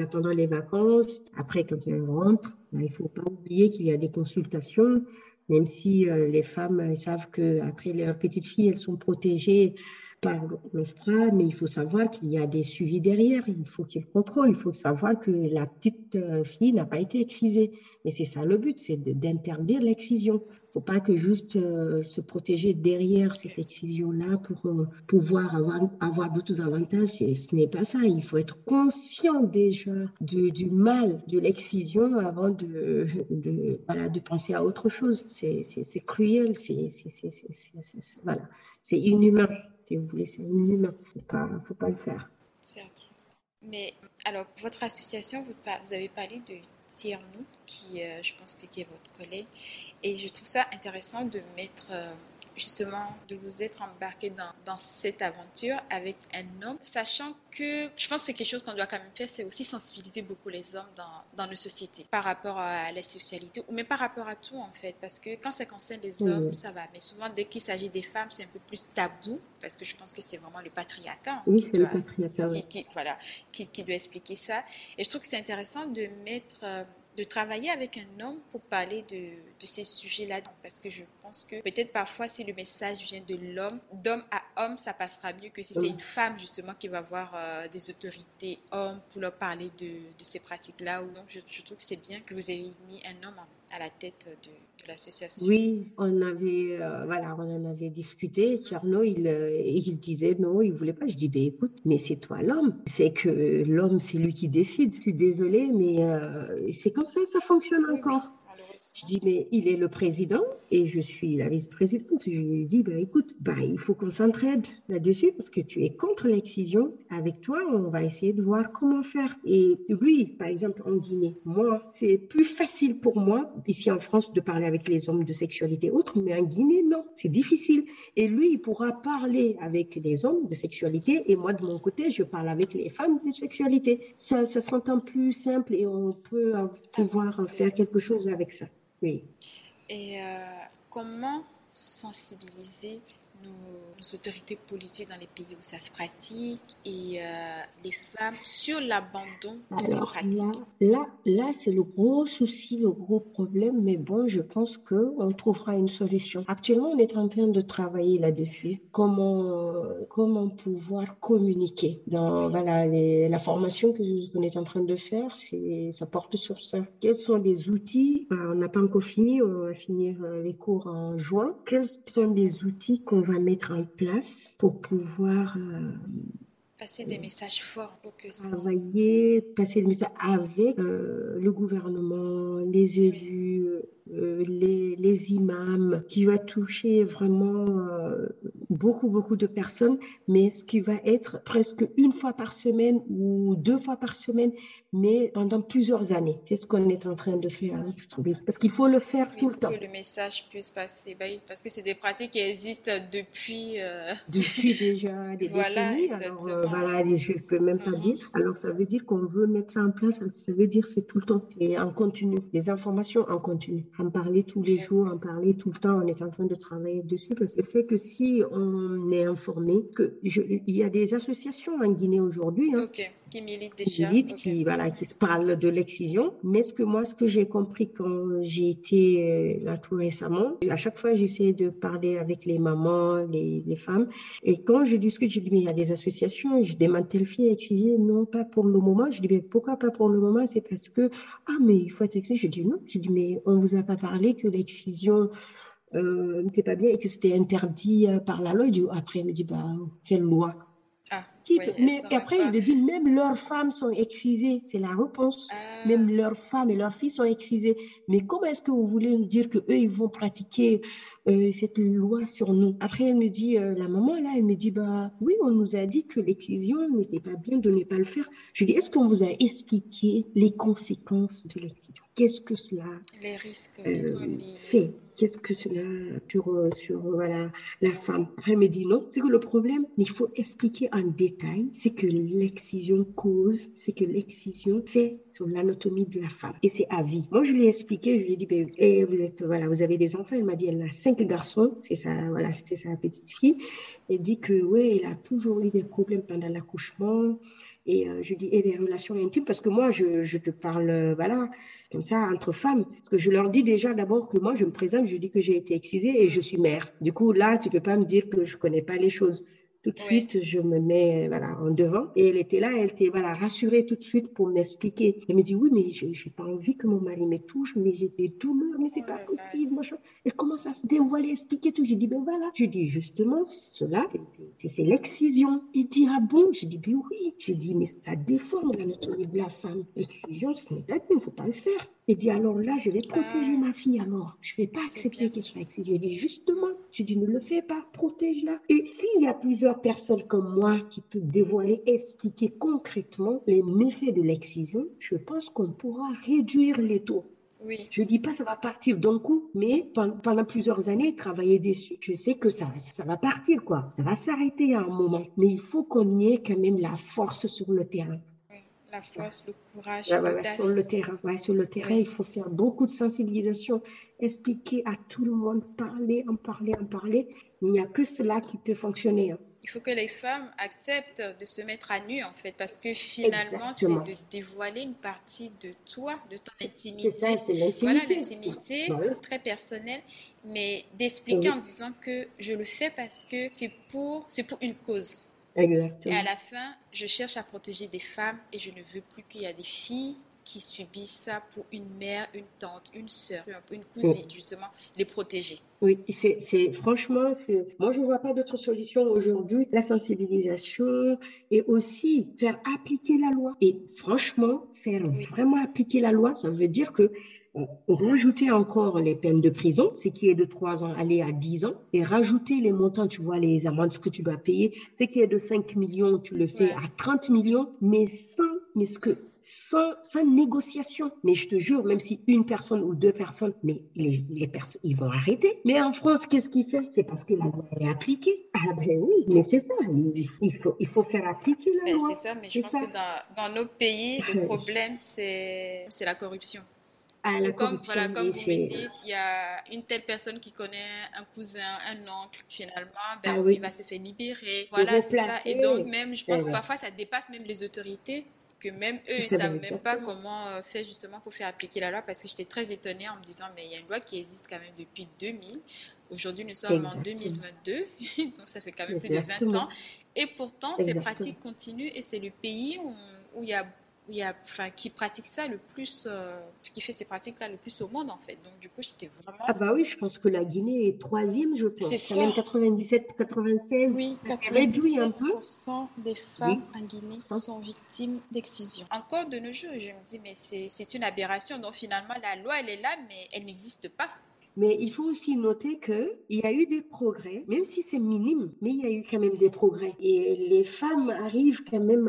pendant les vacances. Après, quand ils rentrent, il ne faut pas oublier qu'il y a des consultations, même si euh, les femmes savent qu'après leurs petites filles, elles sont protégées par l'OFPRA, mais il faut savoir qu'il y a des suivis derrière. Il faut qu'il contrôle. Il faut savoir que la petite euh, fille n'a pas été excisée. Mais c'est ça le but, c'est d'interdire l'excision. Faut pas que juste euh, se protéger derrière cette excision-là pour euh, pouvoir avoir, avoir d'autres avantages. Ce n'est pas ça. Il faut être conscient déjà du mal de l'excision avant de, penser à autre chose. C'est cruel, c'est inhumain si vous voulez, c'est inhumain. Il ne faut, pas le faire. C'est atroce. Mais alors, votre association, vous avez parlé de Qui euh, je pense que qui est votre collègue, et je trouve ça intéressant de mettre euh, justement de vous être embarqué dans, dans, cette aventure avec un homme, sachant que je pense que c'est quelque chose qu'on doit quand même faire, c'est aussi sensibiliser beaucoup les hommes dans, dans, nos sociétés par rapport à la sexualité, ou même par rapport à tout en fait, parce que quand ça concerne les hommes, mmh. ça va, mais souvent dès qu'il s'agit des femmes, c'est un peu plus tabou, parce que je pense que c'est vraiment le patriarcat, oui, qui, doit, le patriarcat qui, qui, voilà, qui, qui, doit expliquer ça. Et je trouve que c'est intéressant de mettre... Euh, de travailler avec un homme pour parler de, de ces sujets-là. Parce que je pense que peut-être parfois, si le message vient de l'homme, d'homme à homme, ça passera mieux que si c'est une femme justement qui va voir euh, des autorités hommes pour leur parler de, ces pratiques-là. Donc, je, je, trouve que c'est bien que vous ayez mis un homme à la tête de, Oui, on avait, euh, voilà, on en avait discuté. Tcherno, il, euh, il disait non, il voulait pas. Je dis, ben écoute, mais c'est toi l'homme. C'est que l'homme, c'est lui qui décide. Je suis désolée, mais euh, c'est comme ça, ça fonctionne encore. Je dis, mais il est le président et je suis la vice-présidente. Je lui ai dit, bah, écoute, bah, il faut qu'on s'entraide là-dessus parce que tu es contre l'excision. Avec toi, on va essayer de voir comment faire. Et lui, par exemple, en Guinée, moi, c'est plus facile pour moi, ici en France, de parler avec les hommes de sexualité autre, mais en Guinée, non, c'est difficile. Et lui, il pourra parler avec les hommes de sexualité et moi, de mon côté, je parle avec les femmes de sexualité. Ça, ça s'entend plus simple et on peut pouvoir faire quelque chose avec ça. Oui. Et euh, comment sensibiliser nos, autorités politiques dans les pays où ça se pratique et euh, les femmes sur l'abandon de ces pratiques Là, là, là c'est le gros souci, le gros problème, mais bon, je pense qu'on trouvera une solution. Actuellement, on est en train de travailler là-dessus. Comment, comment pouvoir communiquer dans voilà, les, la formation qu'on est en train de faire, ça porte sur ça. Quels sont les outils? On n'a pas encore fini, on va finir les cours en juin. Quels sont les outils qu'on va mettre en place pour pouvoir euh, passer des messages forts pour que ça envoyer passer des messages avec euh, le gouvernement les élus les, les, imams, qui va toucher vraiment euh, beaucoup, beaucoup de personnes, mais ce qui va être presque une fois par semaine ou deux fois par semaine, mais pendant plusieurs années. C'est ce qu'on est en train de faire. Hein, parce qu'il faut le faire tout le temps. Pour que le message puisse passer. Bah parce que c'est des pratiques qui existent depuis... Euh, depuis déjà des voilà, décennies. Alors, voilà, je ne peux même pas mhm. dire. Alors, ça veut dire qu'on veut mettre ça en place. Ça veut dire c'est tout le temps. Et en continu. Les informations en continu en parler tous les jours, en parler tout le temps. On est en train de travailler dessus parce que c'est que si on est informé, que il y a des associations en Guinée aujourd'hui hein, qui militent déjà, qui, voilà, qui parlent de l'excision. Mais ce que moi, ce que j'ai compris quand j'ai été euh, là tout récemment, à chaque fois j'essaie de parler avec les mamans, les, les, femmes, et quand je discute, je dis mais il y a des associations, je demande telle fille excisée, non pas pour le moment. Je dis mais pourquoi pas pour le moment? C'est parce que ah mais il faut être excisé. Je dis non. Je dis mais on vous a pas parlé que l'excision euh, n'était pas bien et que c'était interdit euh, par la loi. après, il me dit, bah, quelle loi? Ah, mais après, il me dit, même leurs femmes sont excisées. C'est la réponse. Ah. Même leurs femmes et leurs filles sont excisées. Mais comment est-ce que vous voulez nous dire qu'eux, ils vont pratiquer euh, cette loi sur nous. Après, elle me dit, euh, la maman, là, elle me dit, bah oui, on nous a dit que l'excision n'était pas bien de ne pas le faire. Je dis, est-ce qu'on vous a expliqué les conséquences de l'excision? Qu'est-ce que cela les risques euh, fait? Qu'est-ce que cela sur, sur voilà, la femme? Elle me dit non, c'est que le problème, il faut expliquer en détail, c'est que l'excision cause, c'est que l'excision fait sur l'anatomie de la femme. Et c'est à vie. Moi, je lui ai expliqué, je lui ai dit, ben, et eh, vous, êtes, voilà, vous avez des enfants Elle m'a dit, elle a cinq garçons, c'est ça, voilà, c'était sa petite fille. Elle dit que, oui, elle a toujours eu des problèmes pendant l'accouchement. Et euh, je dis, et les relations intimes, parce que moi, je, je te parle, euh, voilà, comme ça, entre femmes. Parce que je leur dis déjà d'abord que moi, je me présente, je dis que j'ai été excisée et je suis mère. Du coup, là, tu peux pas me dire que je connais pas les choses. Tout de suite, je me mets voilà, en devant. Et elle était là, elle était voilà, rassurée tout de suite pour m'expliquer. Elle me dit, oui, mais je n'ai pas envie que mon mari me touche, mais j'ai des douleurs, mais c'est pas possible. Machin. Elle commence à se dévoiler, expliquer tout. Je dis, ben voilà. Je dis, justement, cela, c'est l'excision. Il dit, ah bon? Je dis, ben oui. Je dis, mais ça déforme l'anatomie de la femme. L'excision, ce n'est pas bien, il ne faut pas le faire. Il dit, alors là, je vais protéger ma fille alors. Je ne vais pas accepter qu'elle soit excisée. Je dis, justement, je dis, ne le fais pas, protège-la. Et s'il y a plusieurs personnes comme moi qui peuvent dévoiler, expliquer concrètement les méfaits de l'excision, je pense qu'on pourra réduire les taux. Oui. Je dis pas ça va partir d'un coup, mais pendant plusieurs années, travailler dessus, je sais que ça, ça va partir, quoi. Ça va s'arrêter à un moment. Mais il faut qu'on ait quand même la force sur le terrain la force, le courage, sur le terrain, ouais, sur le terrain, il faut faire beaucoup de sensibilisation, expliquer à tout le monde, parler, en parler, en parler. Il n'y a que cela qui peut fonctionner. Hein. Il faut que les femmes acceptent de se mettre à nu, en fait, parce que finalement, c'est de dévoiler une partie de toi, de ton intimité. voilà, l'intimité très personnelle, mais d'expliquer en disant que je le fais parce que c'est pour, c'est pour une cause. Exactement. Et à la fin, je cherche à protéger des femmes et je ne veux plus qu'il y ait des filles qui subissent ça pour une mère, une tante, une sœur, une cousine, justement, les protéger. Oui, c'est franchement, moi je ne vois pas d'autre solution aujourd'hui. La sensibilisation et aussi faire appliquer la loi. Et franchement, faire vraiment appliquer la loi, ça veut dire que rajouter encore les peines de prison, ce qui est de 3 ans, aller à 10 ans, et rajouter les montants, tu vois, les amendes que tu dois payer, ce qui est de 5 millions, tu le fais à 30 millions, mais sans, mais ce que, sans, sans, négociation. Mais je te jure, même si une personne ou deux personnes, mais les, les personnes, ils vont arrêter. Mais en France, qu'est-ce qu'il fait? C'est parce que la loi est appliquée. Ah ben oui, mais c'est ça. Il, faut, il faut faire appliquer la ben, loi. C'est ça, mais je pense que dans, dans nos pays, le problème, c'est la corruption comme, voilà, comme vous me dites, il y a une telle personne qui connaît un cousin, un oncle, finalement, ben, ah il va se faire libérer. Voilà, c'est ça. Et donc, même, je pense que parfois, ça dépasse même les autorités, que même eux, ils ne savent même pas comment euh, faire justement pour faire appliquer la loi, parce que j'étais très étonnée en me disant, mais il y a une loi qui existe quand même depuis 2000. Aujourd'hui, nous sommes en 2022, donc ça fait quand même plus de 20 ans. Et pourtant, ces pratiques continuent et c'est le pays où, où il y a il y a, enfin, qui pratique ça le plus, euh, qui fait ces pratiques-là le plus au monde, en fait. Donc, du coup, j'étais vraiment. Ah, bah oui, je pense que la Guinée est troisième, je pense. C'est ça. Même 97, 96. Oui, 97% des femmes en Guinée sont victimes d'excision. Encore de nos jours, je me dis, mais c'est une aberration. Donc, finalement, la loi, elle est là, mais elle n'existe pas. Mais il faut aussi noter qu'il y a eu des progrès, même si c'est minime, mais il y a eu quand même des progrès. Et les femmes arrivent quand même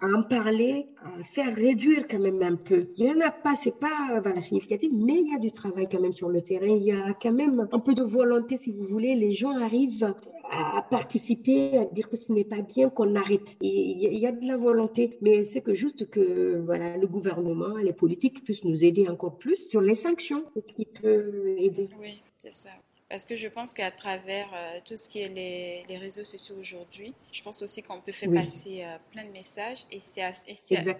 à, en parler, à faire réduire quand même un peu. Il n'y en a pas, c'est pas significatif, mais il y a du travail quand même sur le terrain. Il y a quand même un peu de volonté, si vous voulez. Les gens arrivent à participer, à dire que ce n'est pas bien qu'on arrête. Il y, a de la volonté, mais c'est que juste que voilà, le gouvernement, les politiques puissent nous aider encore plus sur les sanctions. C'est ce qui peut oui, c'est ça. Parce que je pense qu'à travers euh, tout ce qui est les, réseaux sociaux aujourd'hui, je pense aussi qu'on peut faire passer euh, plein de messages et c'est à,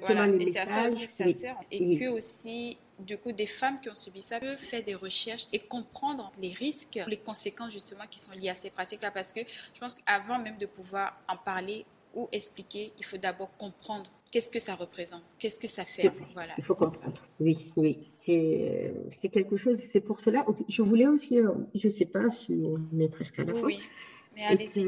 voilà, à, ça aussi que ça sert. Et que aussi, du coup, des femmes qui ont subi ça peuvent faire des recherches et comprendre les risques, les conséquences justement qui sont liées à ces pratiques-là. Parce que je pense qu'avant même de pouvoir en parler ou expliquer, il faut d'abord comprendre qu'est-ce que ça représente, qu'est-ce que ça fait. Voilà, il faut comprendre. Oui, oui, c'est quelque chose. C'est pour cela. Je voulais aussi, euh, je ne sais pas si on est presque à la fin. Mais allez-y.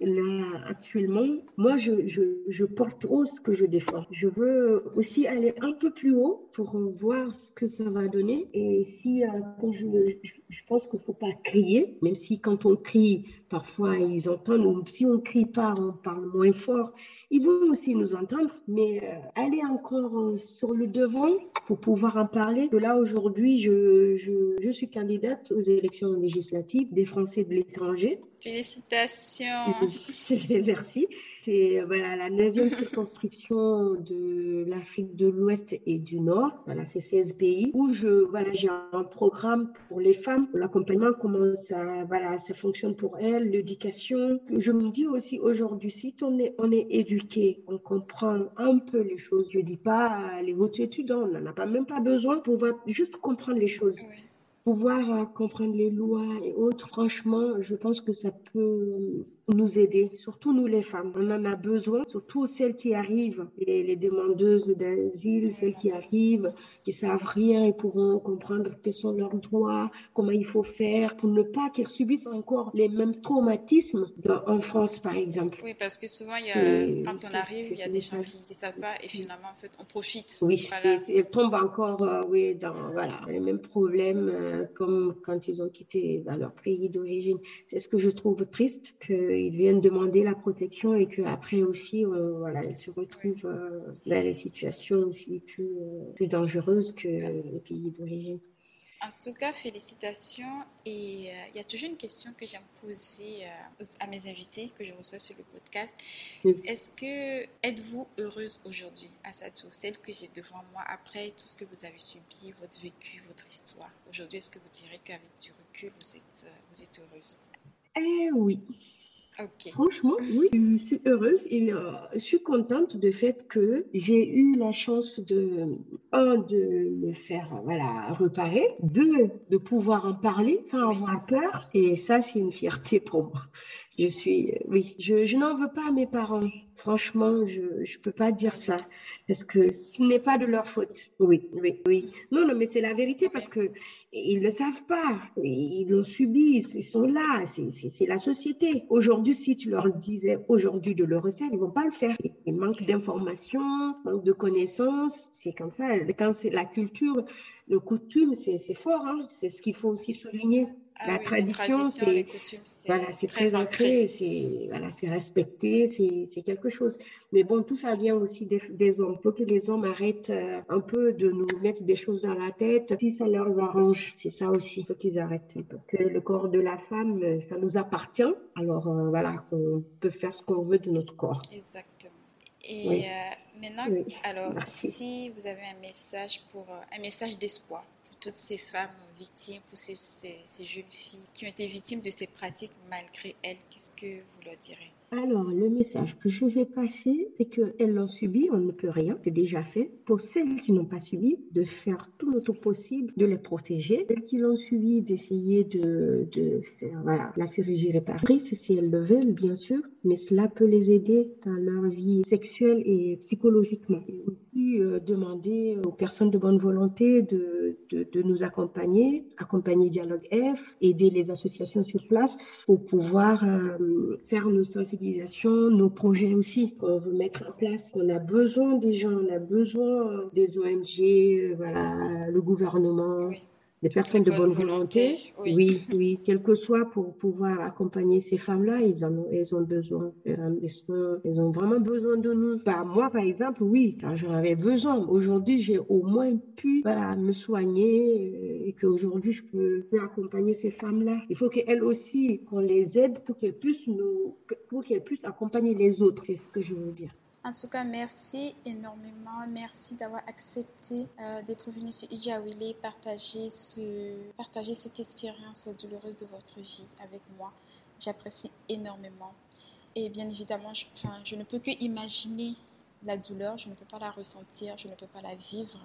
là, actuellement, moi, je, je, je, porte haut ce que je défends. Je veux aussi aller un peu plus haut pour voir ce que ça va donner. Et si, euh, quand je, je, pense qu'il ne faut pas crier, même si quand on crie, parfois ils entendent, ou si on ne crie pas, on parle moins fort, ils vont aussi nous entendre, mais euh, aller encore euh, sur le devant pour pouvoir en parler. De là, aujourd'hui, je, je, je, suis candidate aux élections législatives des Français de l'étranger. Félicitations. Merci. C'est voilà, la neuvième circonscription de l'Afrique de l'Ouest et du Nord. Voilà, c'est 16 pays où je, voilà, j'ai un programme pour les femmes, pour l'accompagnement, comment ça, voilà, ça fonctionne pour elles, l'éducation. Je me dis aussi aujourd'hui, si on est, on est éduqué, on comprend un peu les choses. Je dis pas les hautes études, on n'en a pas, même pas besoin pour juste comprendre les choses pouvoir euh, comprendre les lois et autres, franchement, je pense que ça peut nous aider, surtout nous les femmes. On en a besoin, surtout celles qui arrivent, les, les demandeuses d'asile, celles qui arrivent, qui savent rien et pourront comprendre quels sont leurs droits, comment il faut faire pour ne pas qu'elles subissent encore les mêmes traumatismes en France, par exemple. Oui, parce que souvent, il y a, quand on arrive, il y a des gens qui ne savent pas et finalement, en fait, on profite. Oui, voilà. elles tombent encore euh, oui, dans voilà, les mêmes problèmes. Euh, comme quand ils ont quitté bah, leur pays d'origine. C'est ce que je trouve triste, qu'ils viennent demander la protection et qu'après aussi, voilà, ils se retrouvent euh, dans des situations aussi plus, euh, plus dangereuses que les pays d'origine. En tout cas, félicitations. Et il y a toujours une question que j'aime poser à mes invités que je reçois sur le podcast. Est-ce que êtes-vous heureuse aujourd'hui à tour celle que j'ai devant moi, après tout ce que vous avez subi, votre vécu, votre histoire? Aujourd'hui, est-ce que vous direz qu'avec du recul, vous êtes, vous êtes heureuse? Eh oui. Franchement, oui, je suis heureuse et euh, je suis contente du fait que j'ai eu la chance de, un, de me faire voilà, reparer, deux, de pouvoir en parler sans avoir peur. Et ça, c'est une fierté pour moi. Je suis, oui, je, n'en veux pas à mes parents. Franchement, je ne peux pas dire ça parce que ce n'est pas de leur faute. Oui, oui, oui. Non, non, mais c'est la vérité parce que ils le savent pas. Ils l'ont subi. Ils sont là. C'est la société. Aujourd'hui, si tu leur disais aujourd'hui de le refaire, ils vont pas le faire. Il manque d'informations, manque de connaissances. C'est comme ça. Quand c'est la culture, le coutume, c'est fort. Hein. C'est ce qu'il faut aussi souligner. Ah la tradition, c'est voilà, c'est très, ancré, c'est voilà, c'est respecté, c'est quelque chose. Mais bon, tout ça vient aussi des, des hommes. Il faut que les hommes arrêtent euh, un peu de nous mettre des choses dans la tête. Si ça leur arrange, c'est ça aussi. Il faut qu'ils arrêtent Que le corps de la femme, euh, ça nous appartient. Alors euh, voilà, on peut faire ce qu'on veut de notre corps. Exactement. Et maintenant, alors, si vous avez un message pour un message d'espoir toutes ces femmes victimes, pour ces, ces, jeunes filles qui ont été victimes de ces pratiques malgré elles, qu'est-ce que vous leur direz? Alors, le message que je vais passer, c'est qu'elles l'ont subi, on ne peut rien, c'est déjà fait. Pour celles qui n'ont pas subi, de faire tout notre possible, de les protéger. Celles qui l'ont subi, d'essayer de, de, faire voilà, la chirurgie réparatrice, si elles le veulent, bien sûr, mais cela peut les aider dans leur vie sexuelle et psychologiquement. Et aussi euh, demandé aux personnes de bonne volonté de, de, nous accompagner, accompagner Dialogue F, aider les associations sur place pour pouvoir euh, faire nos nos projets aussi qu'on veut mettre en place. On a besoin des gens, on a besoin des ONG, voilà, le gouvernement des personnes de bonne, volonté. Oui. oui. quel que soit pour pouvoir accompagner ces femmes-là, ils en ont, elles ont besoin. Elles ont, vraiment besoin de nous? Bah, moi, par exemple, oui, j'en avais besoin. Aujourd'hui, j'ai au moins pu voilà, me soigner euh, et qu'aujourd'hui, je peux, accompagner ces femmes-là. Il faut qu'elles aussi, qu'on les aide pour qu'elles puissent nous, pour qu'elles puissent accompagner les autres. C'est ce que je veux dire. En tout cas, merci énormément. Merci d'avoir accepté euh, d'être venu sur Ijawile partager, ce, partager cette expérience douloureuse de votre vie avec moi. J'apprécie énormément. Et bien évidemment, je, enfin, je ne peux que imaginer la douleur, je ne peux pas la ressentir, je ne peux pas la vivre,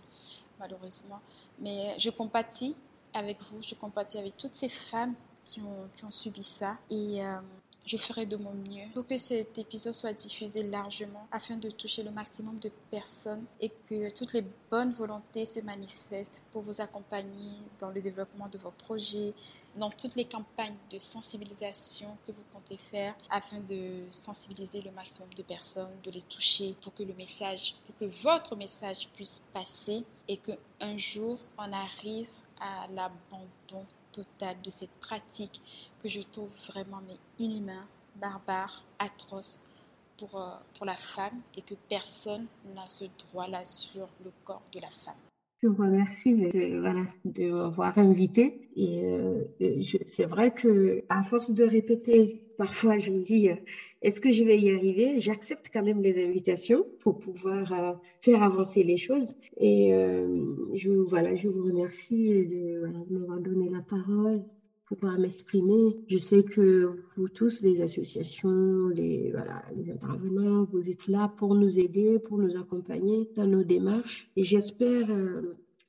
malheureusement. Mais je compatis avec vous, je compatis avec toutes ces femmes qui ont, qui ont subi ça. Et euh, je ferai de mon mieux pour que cet épisode soit diffusé largement afin de toucher le maximum de personnes et que toutes les bonnes volontés se manifestent pour vous accompagner dans le développement de vos projets, dans toutes les campagnes de sensibilisation que vous comptez faire afin de sensibiliser le maximum de personnes, de les toucher pour que le message, pour que votre message puisse passer et qu'un jour on arrive à l'abandon total de cette pratique que je trouve vraiment mais inhumain, barbare, atroce pour, euh, pour la femme et que personne n'a ce droit-là sur le corps de la femme. Je vous remercie de, voilà, de m'avoir invité. Et euh, c'est vrai que à force de répéter, parfois je me dis, euh, est-ce que je vais y arriver? J'accepte quand même les invitations pour pouvoir euh, faire avancer les choses. Et je, voilà, je vous remercie de, m'avoir donné la parole pouvoir m'exprimer. Je sais que vous tous, les associations, les, voilà, les intervenants, vous êtes là pour nous aider, pour nous accompagner dans nos démarches. Et j'espère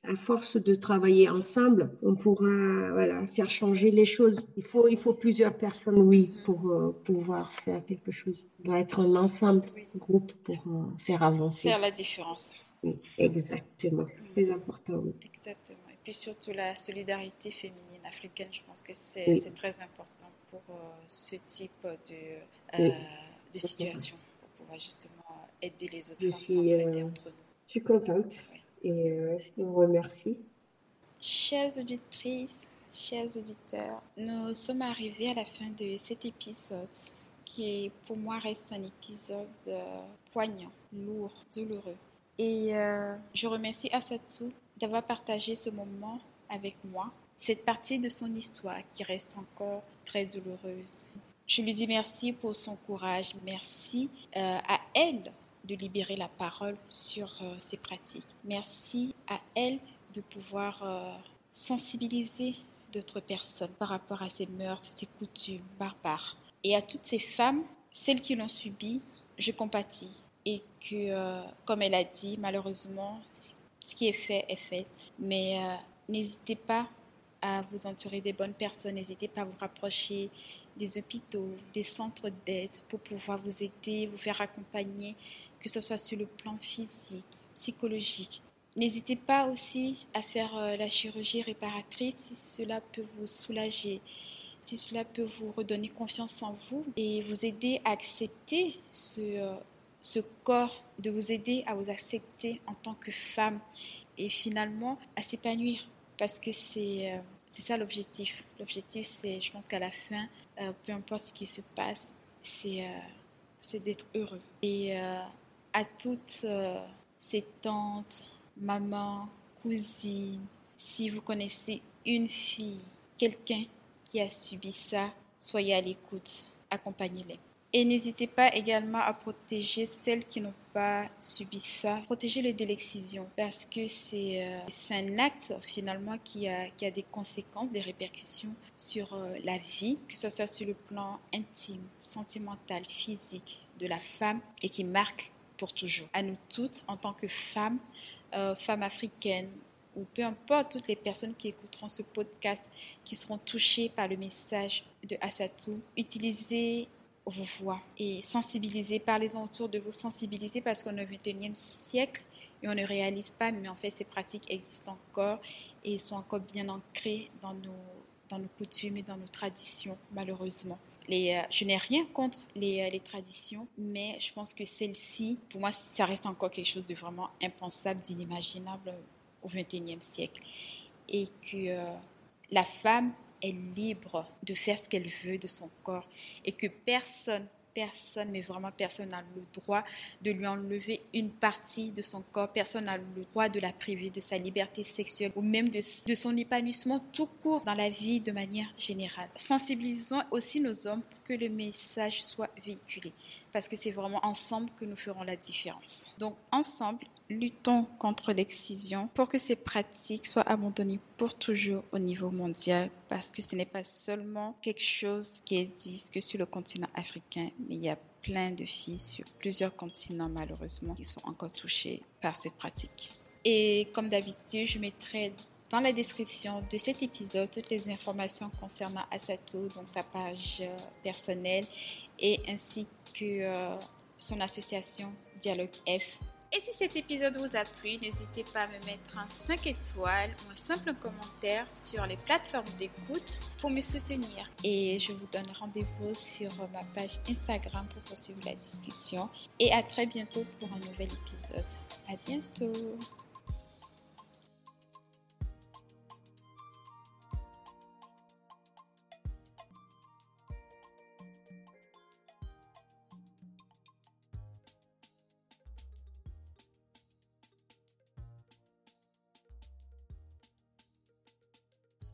à force de travailler ensemble, on pourra voilà, faire changer les choses. Il faut, il faut plusieurs personnes, oui, pour euh, pouvoir faire quelque chose. Il doit être un ensemble, un groupe pour euh, faire avancer. Faire la différence. Oui, exactement. C'est important. Exactement. Et puis surtout la solidarité féminine africaine, je pense que c'est très important pour euh, ce type de, de situation, pour pouvoir justement aider les autres femmes, s'entraider entre nous. Je suis contente et euh, je vous remercie. Chères auditrices, chers auditeurs, nous sommes arrivés à la fin de cet épisode qui pour moi reste un épisode euh, poignant, lourd, douloureux. Et euh, je remercie Asatou d'avoir partagé ce moment avec moi, cette partie de son histoire qui reste encore très douloureuse. Je lui dis merci pour son courage, merci à elle de libérer la parole sur euh, ces pratiques. Merci à elle de pouvoir euh, sensibiliser d'autres personnes par rapport à ces mœurs, ces coutumes barbares. Et à toutes ces femmes, celles qui l'ont subi, je compatis. Et que, euh, comme elle a dit, malheureusement, ce qui est fait est fait. Mais n'hésitez pas à vous entourer des bonnes personnes, n'hésitez pas à vous rapprocher des hôpitaux, des centres d'aide pour pouvoir vous aider, vous faire accompagner que ce soit sur le plan physique, psychologique. N'hésitez pas aussi à faire euh, la chirurgie réparatrice si cela peut vous soulager, si cela peut vous redonner confiance en vous et vous aider à accepter ce, euh, ce corps, de vous aider à vous accepter en tant que femme et finalement à s'épanouir parce que c'est euh, c'est ça l'objectif. L'objectif, c'est, je pense qu'à la fin, peu importe ce qui se passe, c'est c'est d'être heureux. Et à toutes euh, ces tantes, mamans, cousines, si vous connaissez une fille, quelqu'un qui a subi ça, soyez à l'écoute, accompagnez-les. Et n'hésitez pas également à protéger celles qui n'ont pas subi ça. Protégez-les de l'excision parce que c'est euh, un acte finalement qui a, qui a des conséquences, des répercussions sur euh, la vie, que ce soit sur le plan intime, sentimental, physique de la femme et qui marque toujours. À nous toutes, en tant que femmes, euh, femmes africaines, ou peu importe toutes les personnes qui écouteront ce podcast, qui seront touchées par le message de Asatou, utilisez vos voix et sensibilisez, parlez-en autour de vous, sensibilisez parce qu'au XXIe siècle, et on ne réalise pas, mais en fait, ces pratiques existent encore et sont encore bien ancrées dans nos, dans nos coutumes et dans nos traditions, malheureusement. Euh, je n'ai rien contre les, euh, les traditions, mais je pense que celle-ci, pour moi, ça reste encore quelque chose de vraiment impensable, d'inimaginable au XXIe siècle. Et que euh, la femme est libre de faire ce qu'elle veut de son corps et que personne personne, mais vraiment personne n'a le droit de lui enlever une partie de son corps, personne n'a le droit de la priver de sa liberté sexuelle ou même de, de, son épanouissement tout court dans la vie de manière générale. Sensibilisons aussi nos hommes pour que le message soit véhiculé, parce que c'est vraiment ensemble que nous ferons la différence. Donc ensemble, luttons contre l'excision pour que ces pratiques soient abandonnées pour toujours au niveau mondial parce que ce n'est pas seulement quelque chose qui existe que sur le continent africain, mais il y a plein de filles sur plusieurs continents malheureusement qui sont encore touchées par cette pratique. Et comme d'habitude, je mettrai dans la description de cet épisode toutes les informations concernant Asato, donc sa page euh, personnelle et ainsi que euh, son association Dialogue F et si cet épisode vous a plu, n'hésitez pas à me mettre un 5 étoiles ou un simple commentaire sur les plateformes d'écoute pour me soutenir. Et je vous donne rendez-vous sur ma page Instagram pour poursuivre la discussion. Et à très bientôt pour un nouvel épisode. À bientôt!